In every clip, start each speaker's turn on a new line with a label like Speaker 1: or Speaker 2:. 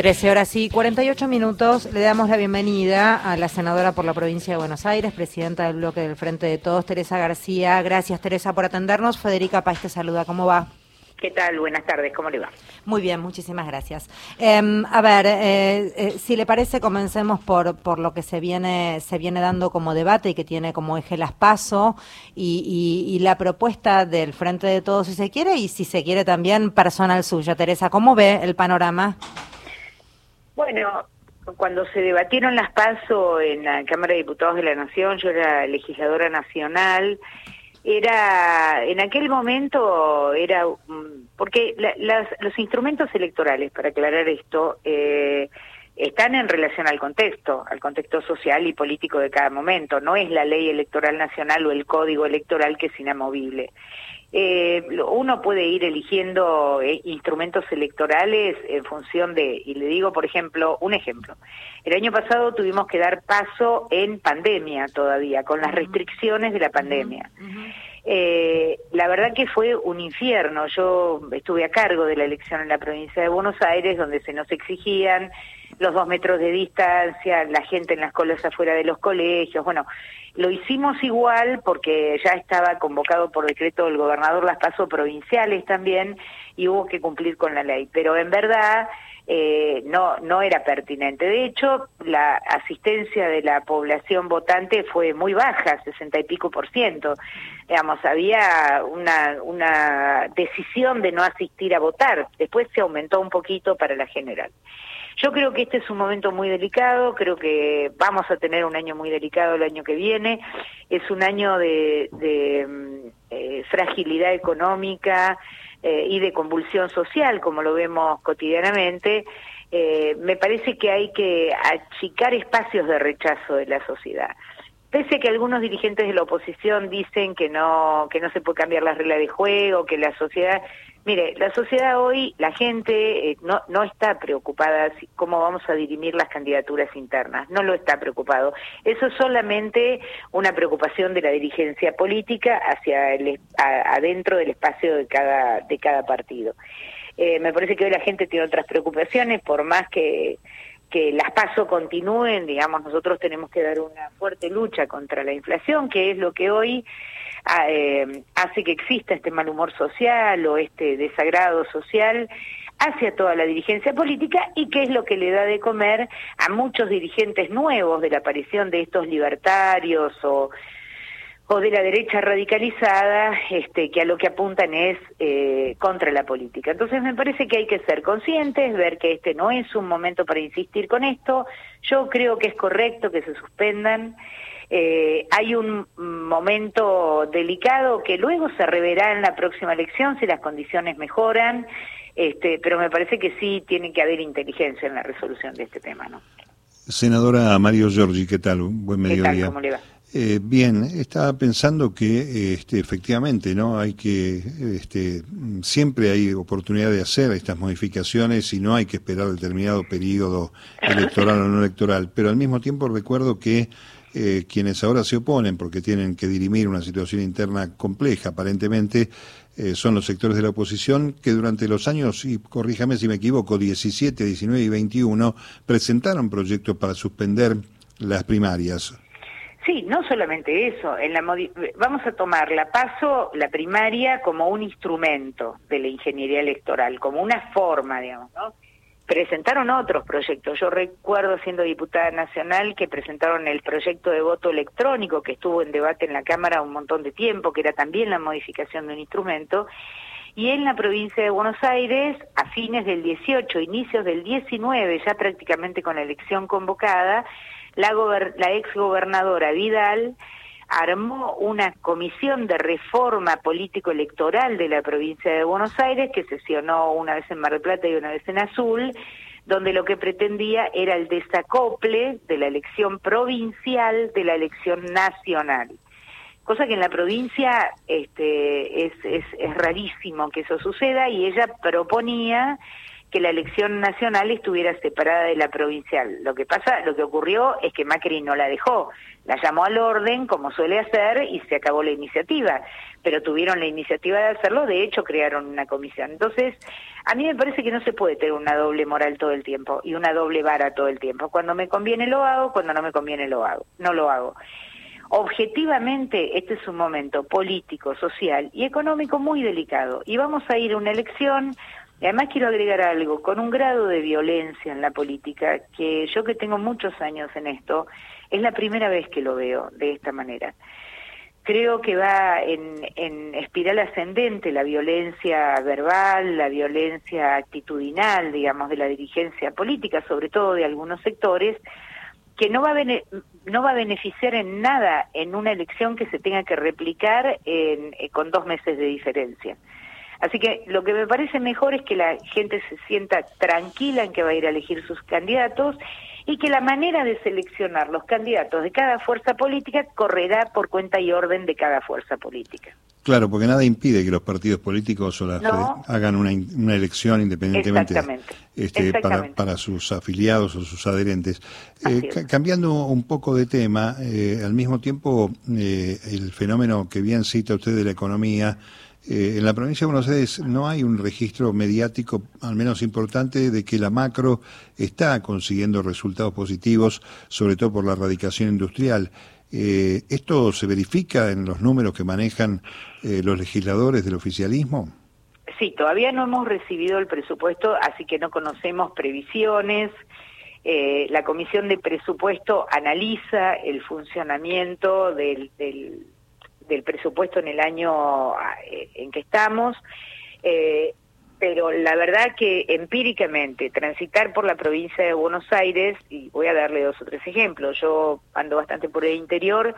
Speaker 1: 13 horas y 48 minutos. Le damos la bienvenida a la senadora por la provincia de Buenos Aires, presidenta del bloque del Frente de Todos, Teresa García. Gracias, Teresa, por atendernos. Federica Paz te saluda. ¿Cómo va?
Speaker 2: ¿Qué tal? Buenas tardes, ¿cómo le va?
Speaker 1: Muy bien, muchísimas gracias. Em, a ver, eh, eh, si le parece, comencemos por, por lo que se viene, se viene dando como debate y que tiene como eje las paso y, y, la propuesta del Frente de Todos, si se quiere, y si se quiere también personal suya. Teresa, ¿cómo ve el panorama?
Speaker 2: Bueno, cuando se debatieron las PASO en la Cámara de Diputados de la Nación, yo era legisladora nacional, era, en aquel momento era, mm, porque los instrumentos electorales, para aclarar esto, eh, están en relación al contexto, al contexto social y político de cada momento. No es la ley electoral nacional o el código electoral que es inamovible eh, uno puede ir eligiendo eh, instrumentos electorales en función de, y le digo, por ejemplo, un ejemplo. El año pasado tuvimos que dar paso en pandemia todavía, con las restricciones de la pandemia. Eh, la verdad que fue un infierno. Yo estuve a cargo de la elección en la provincia de Buenos Aires, donde se nos exigían los dos metros de distancia, la gente en las colas afuera de los colegios. Bueno, lo hicimos igual porque ya estaba convocado por decreto del gobernador las pasos provinciales también y hubo que cumplir con la ley. Pero en verdad eh, no, no era pertinente. De hecho, la asistencia de la población votante fue muy baja, sesenta y pico por ciento. Digamos, había una, una decisión de no asistir a votar. Después se aumentó un poquito para la general. Yo creo que este es un momento muy delicado, creo que vamos a tener un año muy delicado el año que viene, es un año de, mm, eh, fragilidad económica eh, y de convulsión social, como lo vemos cotidianamente. Eh, me parece que hay que achicar espacios de rechazo de la sociedad. Pese a que algunos dirigentes de la oposición dicen que no, que no se puede cambiar las reglas de juego, que la sociedad Mire, la sociedad hoy, la gente eh, no, no está preocupada cómo vamos a dirimir las candidaturas internas, no lo está preocupado. Eso es solamente una preocupación de la dirigencia política hacia el, adentro del espacio de cada, de cada partido. Eh, me parece que hoy la gente tiene otras preocupaciones, por más que que las pasos continúen, digamos, nosotros tenemos que dar una fuerte lucha contra la inflación, que es lo que hoy eh, hace que exista este mal humor social o este desagrado social hacia toda la dirigencia política y que es lo que le da de comer a muchos dirigentes nuevos de la aparición de estos libertarios o o de la derecha radicalizada, este, que a lo que apuntan es eh, contra la política. Entonces me parece que hay que ser conscientes, ver que este no es un momento para insistir con esto. Yo creo que es correcto que se suspendan. Eh, hay un momento delicado que luego se reverá en la próxima elección si las condiciones mejoran, este, pero me parece que sí tiene que haber inteligencia en la resolución de este tema, ¿no?
Speaker 3: Senadora Mario Giorgi, ¿qué tal? Buen mediodía.
Speaker 2: ¿Qué tal? ¿Cómo le va?
Speaker 3: Eh, bien, estaba pensando que este, efectivamente, ¿no? Hay que, este, siempre hay oportunidad de hacer estas modificaciones y no hay que esperar determinado periodo electoral o no electoral. Pero al mismo tiempo recuerdo que eh, quienes ahora se oponen porque tienen que dirimir una situación interna compleja, aparentemente, eh, son los sectores de la oposición que durante los años, y corríjame si me equivoco, 17, 19 y 21, presentaron proyectos para suspender las primarias.
Speaker 2: Sí, no solamente eso. En la vamos a tomar la paso, la primaria, como un instrumento de la ingeniería electoral, como una forma, digamos, ¿no? Presentaron otros proyectos. Yo recuerdo, siendo diputada nacional, que presentaron el proyecto de voto electrónico que estuvo en debate en la Cámara un montón de tiempo, que era también la modificación de un instrumento. Y en la provincia de Buenos Aires, a fines del 18, inicios del 19, ya prácticamente con la elección convocada, la, la ex gobernadora Vidal armó una comisión de reforma político-electoral de la provincia de Buenos Aires que sesionó una vez en Mar del Plata y una vez en Azul, donde lo que pretendía era el desacople de la elección provincial de la elección nacional. Cosa que en la provincia este, es, es, es rarísimo que eso suceda y ella proponía que la elección nacional estuviera separada de la provincial. Lo que pasa, lo que ocurrió es que Macri no la dejó, la llamó al orden como suele hacer y se acabó la iniciativa, pero tuvieron la iniciativa de hacerlo, de hecho crearon una comisión. Entonces, a mí me parece que no se puede tener una doble moral todo el tiempo y una doble vara todo el tiempo. Cuando me conviene lo hago, cuando no me conviene lo hago, no lo hago. Objetivamente, este es un momento político, social y económico muy delicado y vamos a ir a una elección y además quiero agregar algo, con un grado de violencia en la política, que yo que tengo muchos años en esto, es la primera vez que lo veo de esta manera. Creo que va en, espiral ascendente la violencia verbal, la violencia actitudinal, digamos, de la dirigencia política, sobre todo de algunos sectores, que no va a, no va a beneficiar en nada en una elección que se tenga que replicar en, eh, con dos meses de diferencia. Así que lo que me parece mejor es que la gente se sienta tranquila en que va a ir a elegir sus candidatos y que la manera de seleccionar los candidatos de cada fuerza política correrá por cuenta y orden de cada fuerza política.
Speaker 3: Claro, porque nada impide que los partidos políticos o la hagan una, una, elección independientemente este, Para, para, sus afiliados o sus adherentes. Eh, cambiando un poco de tema, eh, al mismo tiempo eh, el fenómeno que bien cita usted de la economía, eh, en la provincia de Buenos Aires no hay un registro mediático, al menos importante, de que la macro está consiguiendo resultados positivos, sobre todo por la erradicación industrial. Eh, ¿Esto se verifica en los números que manejan eh, los legisladores del oficialismo?
Speaker 2: Sí, todavía no hemos recibido el presupuesto, así que no conocemos previsiones. la Comisión de Presupuesto analiza el funcionamiento del del presupuesto en el año eh, en que estamos, eh, pero la verdad que empíricamente transitar por la provincia de Buenos Aires, y voy a darle dos o tres ejemplos, yo ando bastante por el interior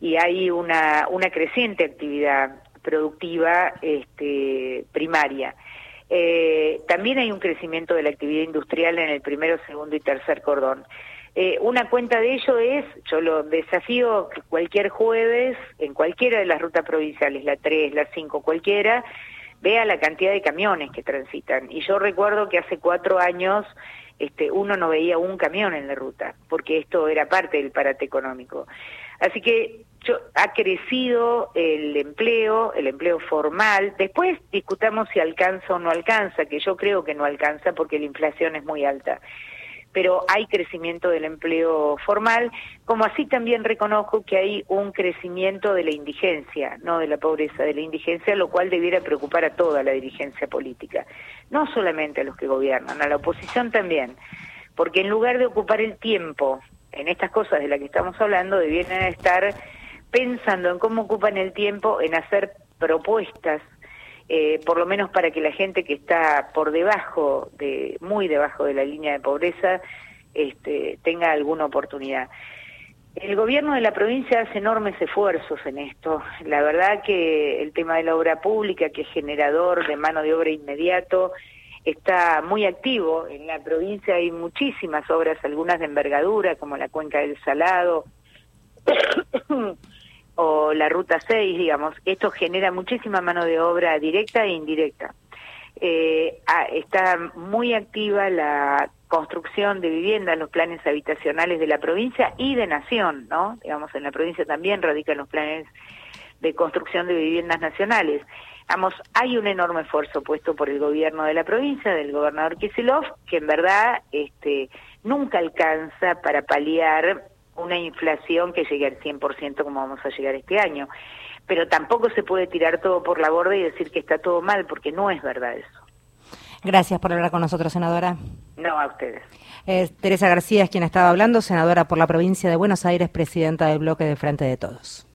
Speaker 2: y hay una, una creciente actividad productiva este, primaria. Eh, también hay un crecimiento de la actividad industrial en el primero, segundo y tercer cordón. Eh, una cuenta de ello es, yo lo desafío cualquier jueves, en cualquiera de las rutas provinciales, la 3, la 5, cualquiera, vea la cantidad de camiones que transitan. Y yo recuerdo que hace cuatro años este, uno no veía un camión en la ruta, porque esto era parte del parate económico. Así que yo, ha crecido el empleo, el empleo formal. Después discutamos si alcanza o no alcanza, que yo creo que no alcanza porque la inflación es muy alta pero hay crecimiento del empleo formal, como así también reconozco que hay un crecimiento de la indigencia, no de la pobreza, de la indigencia, lo cual debiera preocupar a toda la dirigencia política, no solamente a los que gobiernan, a la oposición también, porque en lugar de ocupar el tiempo en estas cosas de las que estamos hablando, debieran estar pensando en cómo ocupan el tiempo en hacer propuestas eh, por lo menos para que la gente que está por debajo, de muy debajo de la línea de pobreza, este, tenga alguna oportunidad. El gobierno de la provincia hace enormes esfuerzos en esto. La verdad que el tema de la obra pública, que es generador de mano de obra inmediato, está muy activo. En la provincia hay muchísimas obras, algunas de envergadura, como la Cuenca del Salado, o la Ruta 6, digamos, esto genera muchísima mano de obra directa e indirecta. Eh, está muy activa la construcción de viviendas, los planes habitacionales de la provincia y de nación, ¿no? Digamos, en la provincia también radican los planes de construcción de viviendas nacionales. Vamos, hay un enorme esfuerzo puesto por el gobierno de la provincia, del gobernador Kisilov, que en verdad este, nunca alcanza para paliar una inflación que llegue al 100% como vamos a llegar este año. Pero tampoco se puede tirar todo por la borda y decir que está todo mal, porque no es verdad eso.
Speaker 1: Gracias por hablar con nosotros, senadora.
Speaker 2: No, a ustedes.
Speaker 1: Teresa García es quien estaba hablando, senadora por la provincia de Buenos Aires, presidenta del bloque de Frente de Todos.